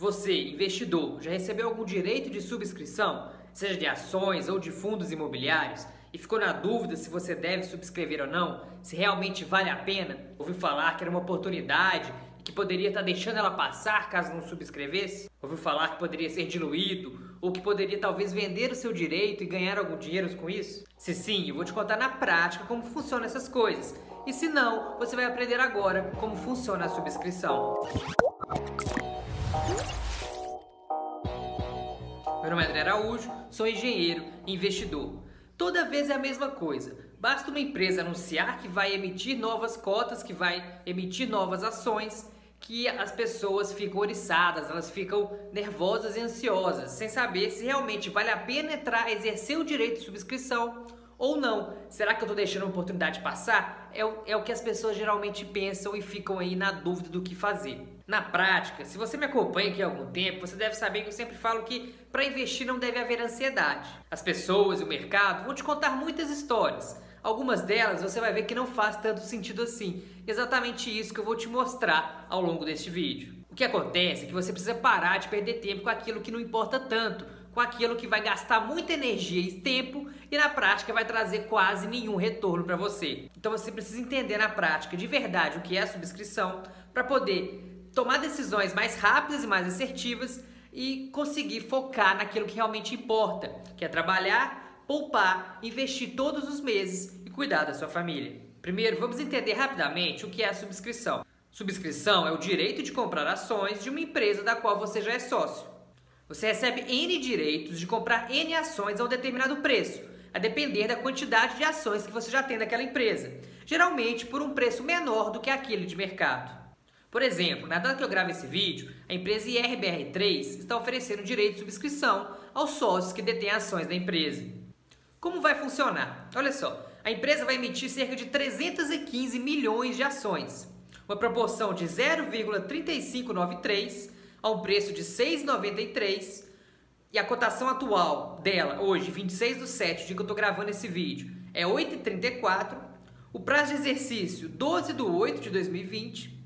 Você, investidor, já recebeu algum direito de subscrição, seja de ações ou de fundos imobiliários, e ficou na dúvida se você deve subscrever ou não, se realmente vale a pena? Ouviu falar que era uma oportunidade e que poderia estar deixando ela passar caso não subscrevesse? Ouviu falar que poderia ser diluído ou que poderia talvez vender o seu direito e ganhar algum dinheiro com isso? Se sim, eu vou te contar na prática como funcionam essas coisas. E se não, você vai aprender agora como funciona a subscrição. Meu nome é André Araújo, sou engenheiro e investidor. Toda vez é a mesma coisa. Basta uma empresa anunciar que vai emitir novas cotas, que vai emitir novas ações, que as pessoas ficam oriçadas, elas ficam nervosas e ansiosas, sem saber se realmente vale a pena entrar, exercer o direito de subscrição ou não. Será que eu estou deixando a oportunidade passar? É o, é o que as pessoas geralmente pensam e ficam aí na dúvida do que fazer. Na prática, se você me acompanha aqui há algum tempo, você deve saber que eu sempre falo que para investir não deve haver ansiedade. As pessoas e o mercado vão te contar muitas histórias. Algumas delas você vai ver que não faz tanto sentido assim. Exatamente isso que eu vou te mostrar ao longo deste vídeo. O que acontece é que você precisa parar de perder tempo com aquilo que não importa tanto com aquilo que vai gastar muita energia e tempo e na prática vai trazer quase nenhum retorno para você. Então você precisa entender na prática de verdade o que é a subscrição para poder tomar decisões mais rápidas e mais assertivas e conseguir focar naquilo que realmente importa, que é trabalhar, poupar, investir todos os meses e cuidar da sua família. Primeiro, vamos entender rapidamente o que é a subscrição. Subscrição é o direito de comprar ações de uma empresa da qual você já é sócio. Você recebe N direitos de comprar N ações a um determinado preço, a depender da quantidade de ações que você já tem daquela empresa, geralmente por um preço menor do que aquele de mercado. Por exemplo, na data que eu gravo esse vídeo, a empresa IRBR3 está oferecendo direito de subscrição aos sócios que detêm ações da empresa. Como vai funcionar? Olha só, a empresa vai emitir cerca de 315 milhões de ações, uma proporção de 0,3593 a um preço de R$ 6,93 e a cotação atual dela, hoje, 26 do 7, dia que eu estou gravando esse vídeo, é 8,34. O prazo de exercício, 12 do 8 de 2020.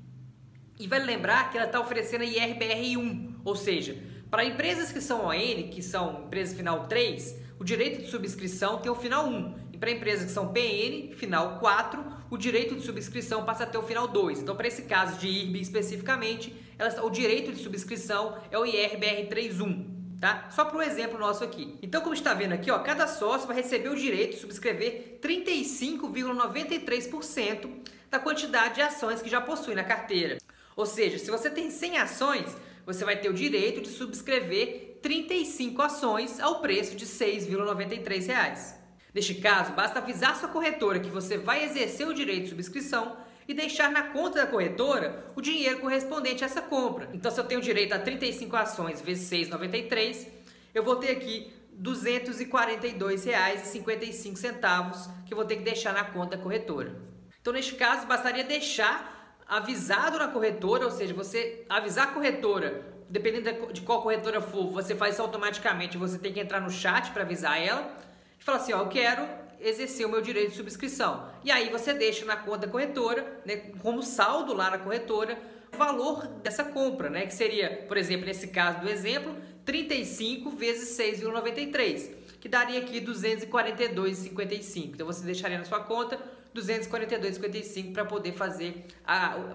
E vale lembrar que ela está oferecendo a IRBR1, ou seja, para empresas que são ON, que são empresas final 3, o direito de subscrição tem o final 1. E para empresas que são PN, final 4, o direito de subscrição passa a ter o final 2. Então, para esse caso de IRB especificamente, elas, o direito de subscrição é o IRBR31. Tá? Só para um exemplo nosso aqui. Então, como está vendo aqui, ó, cada sócio vai receber o direito de subscrever 35,93% da quantidade de ações que já possui na carteira. Ou seja, se você tem 100 ações, você vai ter o direito de subscrever 35 ações ao preço de R$ 6,93. Neste caso, basta avisar sua corretora que você vai exercer o direito de subscrição e deixar na conta da corretora o dinheiro correspondente a essa compra. Então, se eu tenho direito a 35 ações vezes 6,93, eu vou ter aqui R$ 242,55 que eu vou ter que deixar na conta da corretora. Então, neste caso, bastaria deixar avisado na corretora, ou seja, você avisar a corretora, dependendo de qual corretora for, você faz isso automaticamente, você tem que entrar no chat para avisar ela e fala assim, ó, eu quero exercer o meu direito de subscrição. E aí você deixa na conta da corretora, né, como saldo lá na corretora, o valor dessa compra, né, que seria, por exemplo, nesse caso do exemplo, 35 vezes 6,93, que daria aqui 242,55. Então você deixaria na sua conta 242,55 para poder fazer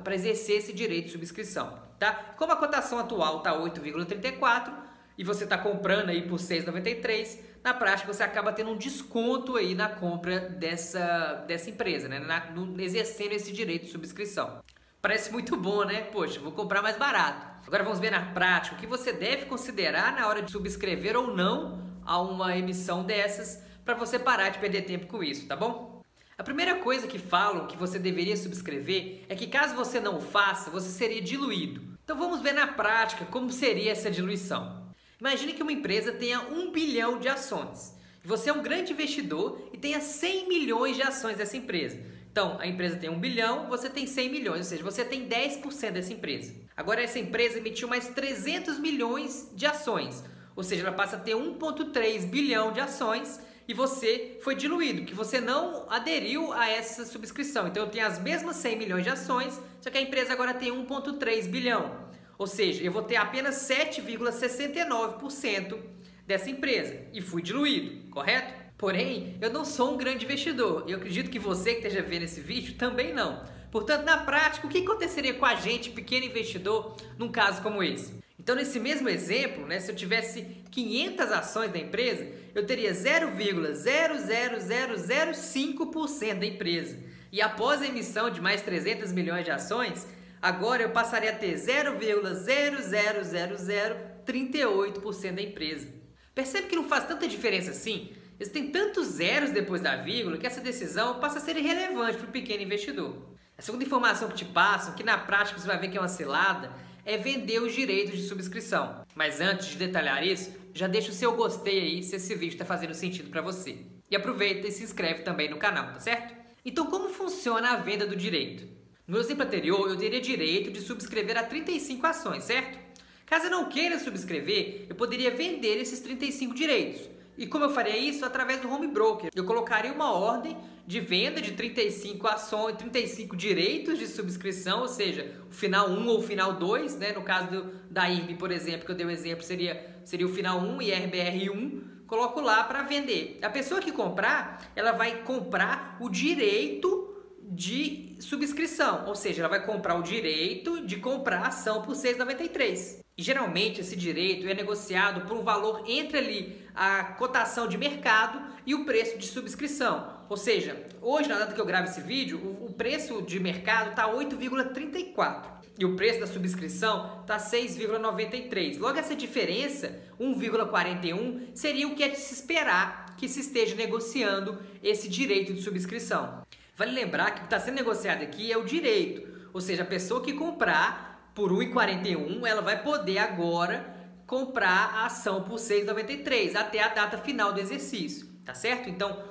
para exercer esse direito de subscrição, tá? Como a cotação atual está 8,34 e você está comprando aí por 6,93, na prática você acaba tendo um desconto aí na compra dessa, dessa empresa, né? Na, no, exercendo esse direito de subscrição. Parece muito bom, né? Poxa, vou comprar mais barato. Agora vamos ver na prática o que você deve considerar na hora de subscrever ou não a uma emissão dessas para você parar de perder tempo com isso, tá bom? A primeira coisa que falam que você deveria subscrever é que caso você não faça, você seria diluído. Então vamos ver na prática como seria essa diluição. Imagine que uma empresa tenha um bilhão de ações. Você é um grande investidor e tenha 100 milhões de ações dessa empresa. Então, a empresa tem um bilhão, você tem 100 milhões, ou seja, você tem 10% dessa empresa. Agora, essa empresa emitiu mais 300 milhões de ações, ou seja, ela passa a ter 1,3 bilhão de ações e você foi diluído, que você não aderiu a essa subscrição. Então, eu tenho as mesmas 100 milhões de ações, só que a empresa agora tem 1,3 bilhão. Ou seja, eu vou ter apenas 7,69% dessa empresa e fui diluído, correto? Porém, eu não sou um grande investidor e eu acredito que você que esteja vendo esse vídeo também não. Portanto, na prática, o que aconteceria com a gente, pequeno investidor, num caso como esse? Então, nesse mesmo exemplo, né, se eu tivesse 500 ações da empresa, eu teria 0,00005% da empresa. E após a emissão de mais 300 milhões de ações, agora eu passaria a ter 0,00038% da empresa. Percebe que não faz tanta diferença assim? Existem tantos zeros depois da vírgula que essa decisão passa a ser irrelevante para o pequeno investidor. A segunda informação que te passam, que na prática você vai ver que é uma cilada, é vender os direitos de subscrição. Mas antes de detalhar isso, já deixa o seu gostei aí se esse vídeo está fazendo sentido para você. E aproveita e se inscreve também no canal, tá certo? Então como funciona a venda do direito? No exemplo anterior, eu teria direito de subscrever a 35 ações, certo? Caso eu não queira subscrever, eu poderia vender esses 35 direitos. E como eu faria isso? Através do home broker. Eu colocaria uma ordem de venda de 35 ações, 35 direitos de subscrição, ou seja, o final 1 ou o final 2, né? No caso do, da IRB, por exemplo, que eu dei o um exemplo, seria, seria o final 1 e RBR1, coloco lá para vender. A pessoa que comprar, ela vai comprar o direito de subscrição, ou seja, ela vai comprar o direito de comprar a ação por 6,93. E geralmente esse direito é negociado por um valor entre ali a cotação de mercado e o preço de subscrição. Ou seja, hoje na data que eu gravo esse vídeo, o, preço de mercado está 8,34 e o preço da subscrição está 6,93. Logo essa diferença, 1,41, seria o que é de se esperar que se esteja negociando esse direito de subscrição. Vale lembrar que o que está sendo negociado aqui é o direito, ou seja, a pessoa que comprar por 1,41, ela vai poder agora comprar a ação por 6,93 até a data final do exercício, tá certo? Então,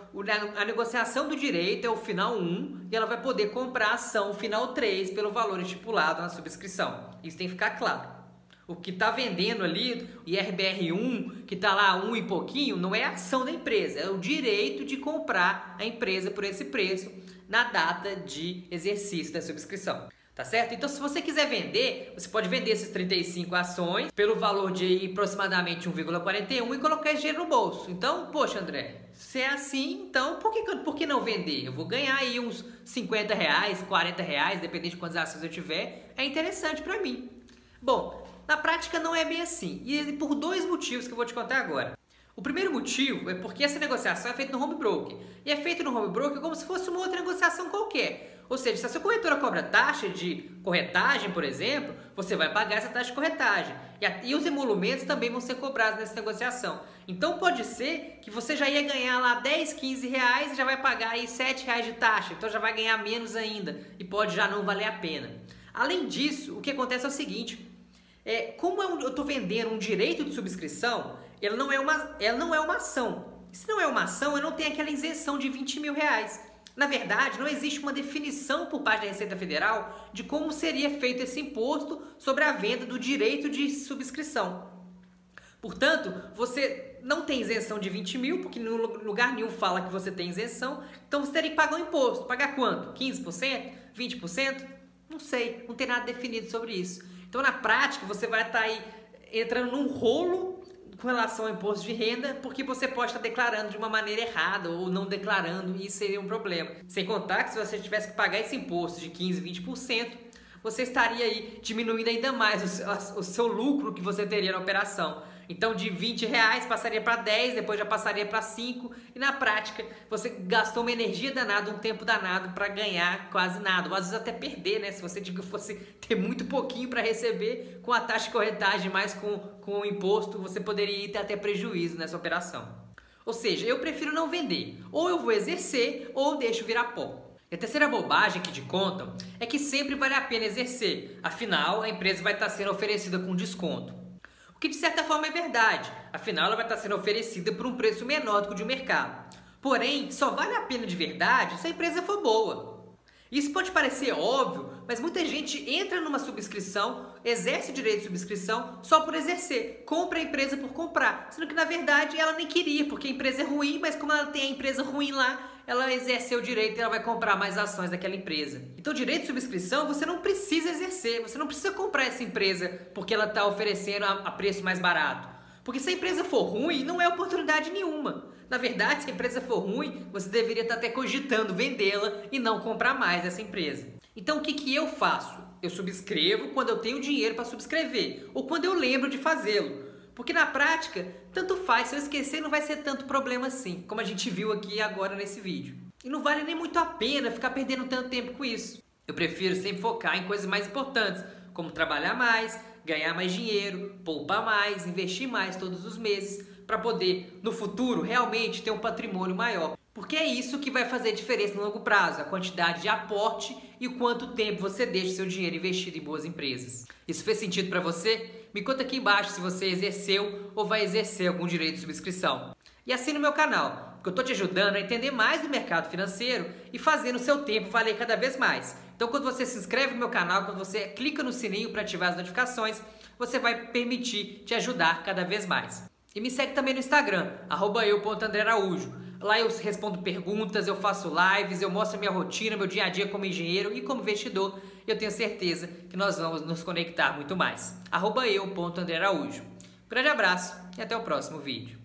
a negociação do direito é o final 1 e ela vai poder comprar a ação final 3 pelo valor estipulado na subscrição. Isso tem que ficar claro. O que está vendendo ali, o IRBR1, que está lá um e pouquinho, não é a ação da empresa, é o direito de comprar a empresa por esse preço na data de exercício da subscrição. Tá certo? Então, se você quiser vender, você pode vender esses 35 ações pelo valor de aproximadamente 1,41 e colocar esse dinheiro no bolso. Então, poxa, André, se é assim, então por que, por que não vender? Eu vou ganhar aí uns 50 reais, 40 reais, dependendo de quantas ações eu tiver. É interessante para mim. Bom, na prática não é bem assim. E por dois motivos que eu vou te contar agora. O primeiro motivo é porque essa negociação é feita no home broker. E é feita no home broker como se fosse uma outra negociação qualquer. Ou seja, se a sua corretora cobra taxa de corretagem, por exemplo, você vai pagar essa taxa de corretagem. E, a, e os emolumentos também vão ser cobrados nessa negociação. Então pode ser que você já ia ganhar lá 10, 15 reais e já vai pagar aí 7 reais de taxa. Então já vai ganhar menos ainda e pode já não valer a pena. Além disso, o que acontece é o seguinte: é, como eu estou vendendo um direito de subscrição, ela não é uma, ela não é uma ação. Se não é uma ação, eu não tenho aquela isenção de 20 mil reais. Na verdade, não existe uma definição por parte da Receita Federal de como seria feito esse imposto sobre a venda do direito de subscrição. Portanto, você não tem isenção de 20 mil, porque no lugar nenhum fala que você tem isenção, então você teria que pagar um imposto. Pagar quanto? 15%? 20%? Não sei, não tem nada definido sobre isso. Então, na prática, você vai estar aí entrando num rolo com relação ao imposto de renda, porque você pode estar declarando de uma maneira errada ou não declarando, e isso seria um problema. Sem contar que se você tivesse que pagar esse imposto de 15, 20%, você estaria aí diminuindo ainda mais o seu, o seu lucro que você teria na operação. Então de 20 reais passaria para 10, depois já passaria para 5 e na prática você gastou uma energia danada, um tempo danado para ganhar quase nada, ou às vezes até perder, né? Se você diga fosse ter muito pouquinho para receber com a taxa de corretagem mais com, com o imposto, você poderia ter até prejuízo nessa operação. Ou seja, eu prefiro não vender. Ou eu vou exercer ou deixo virar pó. E a terceira bobagem que te contam é que sempre vale a pena exercer, afinal a empresa vai estar sendo oferecida com desconto. O que de certa forma é verdade, afinal ela vai estar sendo oferecida por um preço menor do que o de mercado. Porém, só vale a pena de verdade se a empresa for boa. Isso pode parecer óbvio, mas muita gente entra numa subscrição, exerce o direito de subscrição só por exercer, compra a empresa por comprar, sendo que na verdade ela nem queria, porque a empresa é ruim, mas como ela tem a empresa ruim lá, ela exerceu o direito e ela vai comprar mais ações daquela empresa. Então, direito de subscrição você não precisa exercer, você não precisa comprar essa empresa porque ela está oferecendo a preço mais barato. Porque se a empresa for ruim, não é oportunidade nenhuma. Na verdade, se a empresa for ruim, você deveria estar até cogitando vendê-la e não comprar mais essa empresa. Então, o que, que eu faço? Eu subscrevo quando eu tenho dinheiro para subscrever ou quando eu lembro de fazê-lo. Porque na prática, tanto faz, se eu esquecer não vai ser tanto problema assim, como a gente viu aqui agora nesse vídeo. E não vale nem muito a pena ficar perdendo tanto tempo com isso. Eu prefiro sempre focar em coisas mais importantes, como trabalhar mais, ganhar mais dinheiro, poupar mais, investir mais todos os meses, para poder no futuro realmente ter um patrimônio maior. Porque é isso que vai fazer diferença no longo prazo, a quantidade de aporte e o quanto tempo você deixa seu dinheiro investido em boas empresas. Isso fez sentido para você? Me conta aqui embaixo se você exerceu ou vai exercer algum direito de subscrição. E assine o meu canal, porque eu estou te ajudando a entender mais do mercado financeiro e fazendo o seu tempo valer cada vez mais. Então, quando você se inscreve no meu canal, quando você clica no sininho para ativar as notificações, você vai permitir te ajudar cada vez mais. E me segue também no Instagram, eu.andrearaújo. Lá eu respondo perguntas, eu faço lives, eu mostro minha rotina, meu dia a dia como engenheiro e como investidor. Eu tenho certeza que nós vamos nos conectar muito mais. eu.andrearaújo. Um grande abraço e até o próximo vídeo.